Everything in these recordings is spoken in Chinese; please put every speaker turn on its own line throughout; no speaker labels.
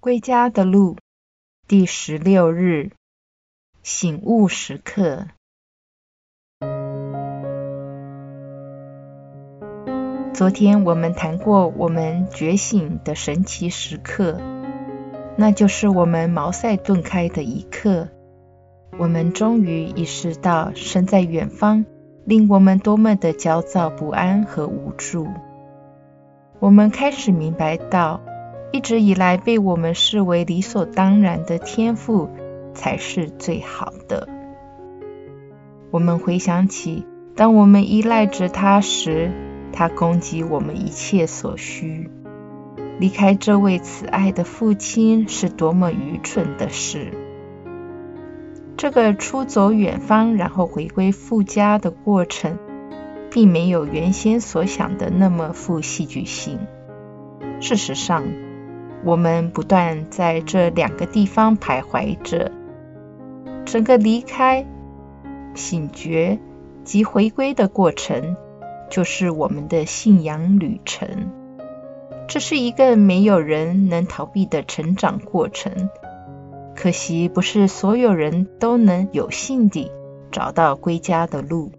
归家的路，第十六日，醒悟时刻。昨天我们谈过我们觉醒的神奇时刻，那就是我们茅塞顿开的一刻。我们终于意识到，身在远方令我们多么的焦躁不安和无助。我们开始明白到。一直以来被我们视为理所当然的天赋，才是最好的。我们回想起，当我们依赖着他时，他供给我们一切所需。离开这位慈爱的父亲是多么愚蠢的事！这个出走远方，然后回归父家的过程，并没有原先所想的那么富戏剧性。事实上，我们不断在这两个地方徘徊着，整个离开、醒觉及回归的过程，就是我们的信仰旅程。这是一个没有人能逃避的成长过程。可惜，不是所有人都能有幸地找到归家的路。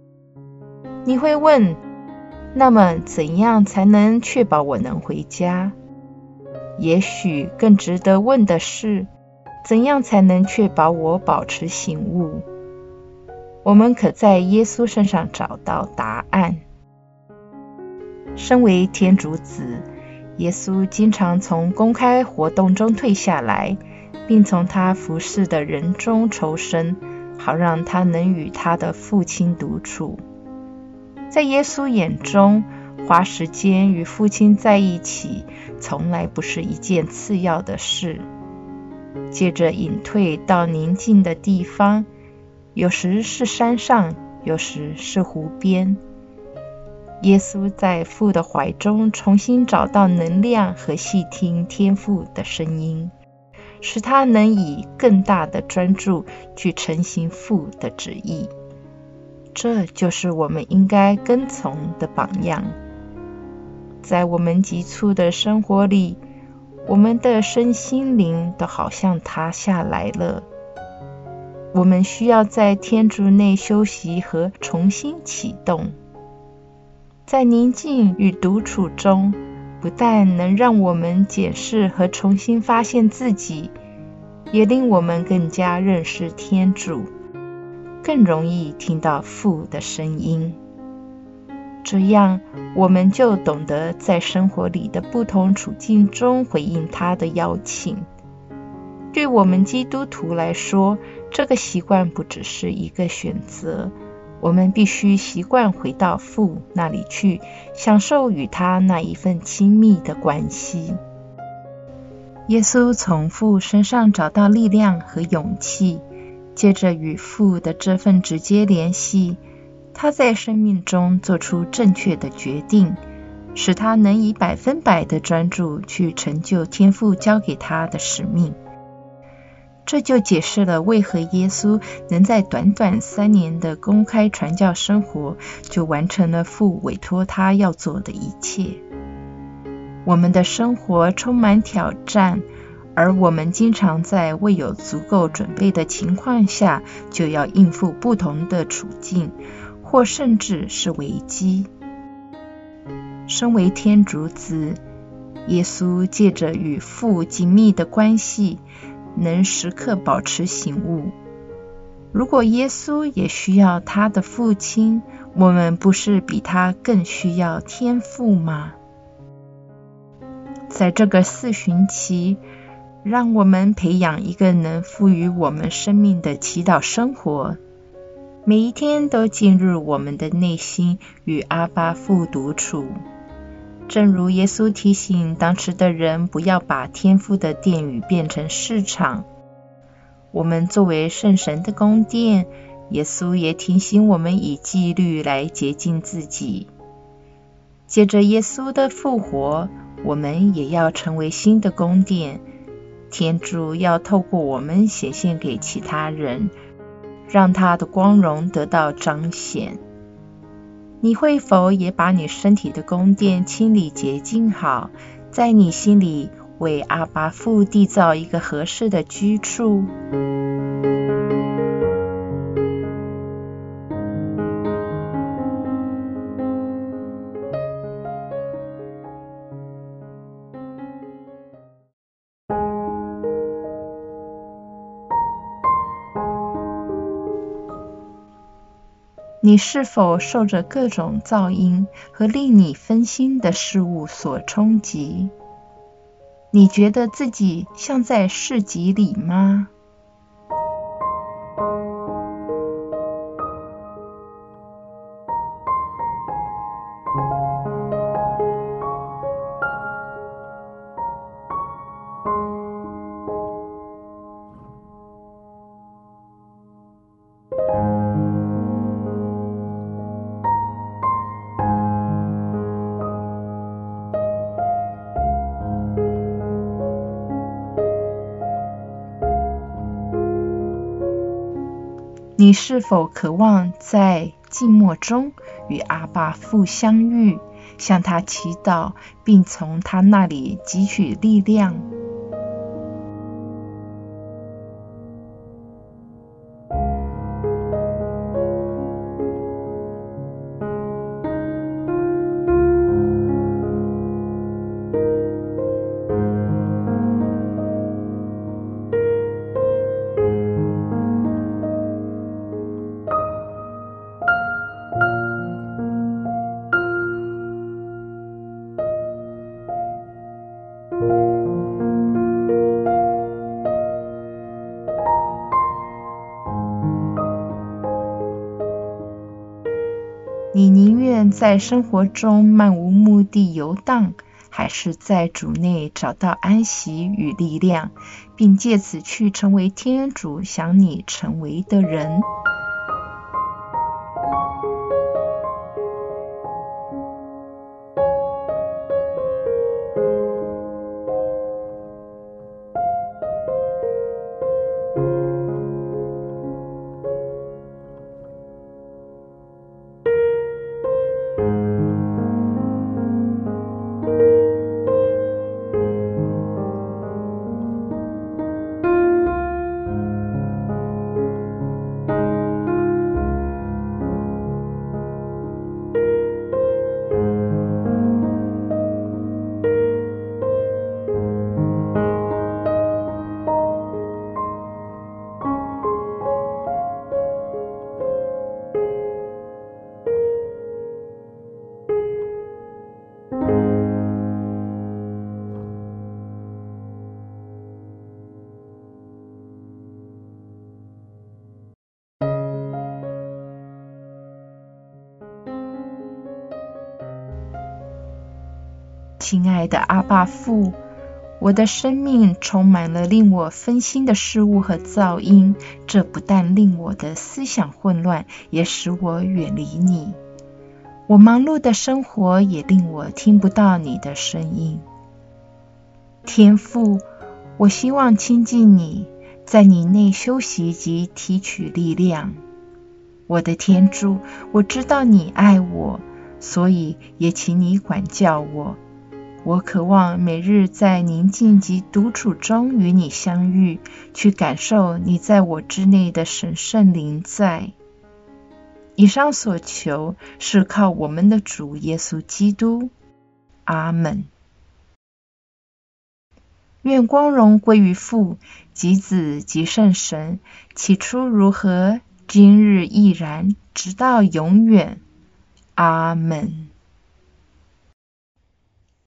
你会问：那么，怎样才能确保我能回家？也许更值得问的是，怎样才能确保我保持醒悟？我们可在耶稣身上找到答案。身为天主子，耶稣经常从公开活动中退下来，并从他服侍的人中抽身，好让他能与他的父亲独处。在耶稣眼中，花时间与父亲在一起，从来不是一件次要的事。接着隐退到宁静的地方，有时是山上，有时是湖边。耶稣在父的怀中重新找到能量和细听天父的声音，使他能以更大的专注去承行父的旨意。这就是我们应该跟从的榜样。在我们急促的生活里，我们的身心灵都好像塌下来了。我们需要在天主内休息和重新启动。在宁静与独处中，不但能让我们检视和重新发现自己，也令我们更加认识天主，更容易听到父的声音。这样，我们就懂得在生活里的不同处境中回应他的邀请。对我们基督徒来说，这个习惯不只是一个选择，我们必须习惯回到父那里去，享受与他那一份亲密的关系。耶稣从父身上找到力量和勇气，借着与父的这份直接联系。他在生命中做出正确的决定，使他能以百分百的专注去成就天父交给他的使命。这就解释了为何耶稣能在短短三年的公开传教生活就完成了父委托他要做的一切。我们的生活充满挑战，而我们经常在未有足够准备的情况下就要应付不同的处境。或甚至是危机。身为天主子，耶稣借着与父紧密的关系，能时刻保持醒悟。如果耶稣也需要他的父亲，我们不是比他更需要天父吗？在这个四旬期，让我们培养一个能赋予我们生命的祈祷生活。每一天都进入我们的内心，与阿巴父独处。正如耶稣提醒当时的人，不要把天父的殿宇变成市场。我们作为圣神的宫殿，耶稣也提醒我们以纪律来洁净自己。借着耶稣的复活，我们也要成为新的宫殿。天主要透过我们显现给其他人。让他的光荣得到彰显。你会否也把你身体的宫殿清理洁净好，在你心里为阿巴父缔造一个合适的居处。你是否受着各种噪音和令你分心的事物所冲击？你觉得自己像在市集里吗？你是否渴望在寂寞中与阿爸父相遇，向他祈祷，并从他那里汲取力量？在生活中漫无目的游荡，还是在主内找到安息与力量，并借此去成为天主想你成为的人？亲爱的阿爸父，我的生命充满了令我分心的事物和噪音，这不但令我的思想混乱，也使我远离你。我忙碌的生活也令我听不到你的声音。天父，我希望亲近你，在你内休息及提取力量。我的天主，我知道你爱我，所以也请你管教我。我渴望每日在宁静及独处中与你相遇，去感受你在我之内的神圣灵在。以上所求是靠我们的主耶稣基督。阿门。愿光荣归于父及子及圣神，起初如何，今日亦然，直到永远。阿门。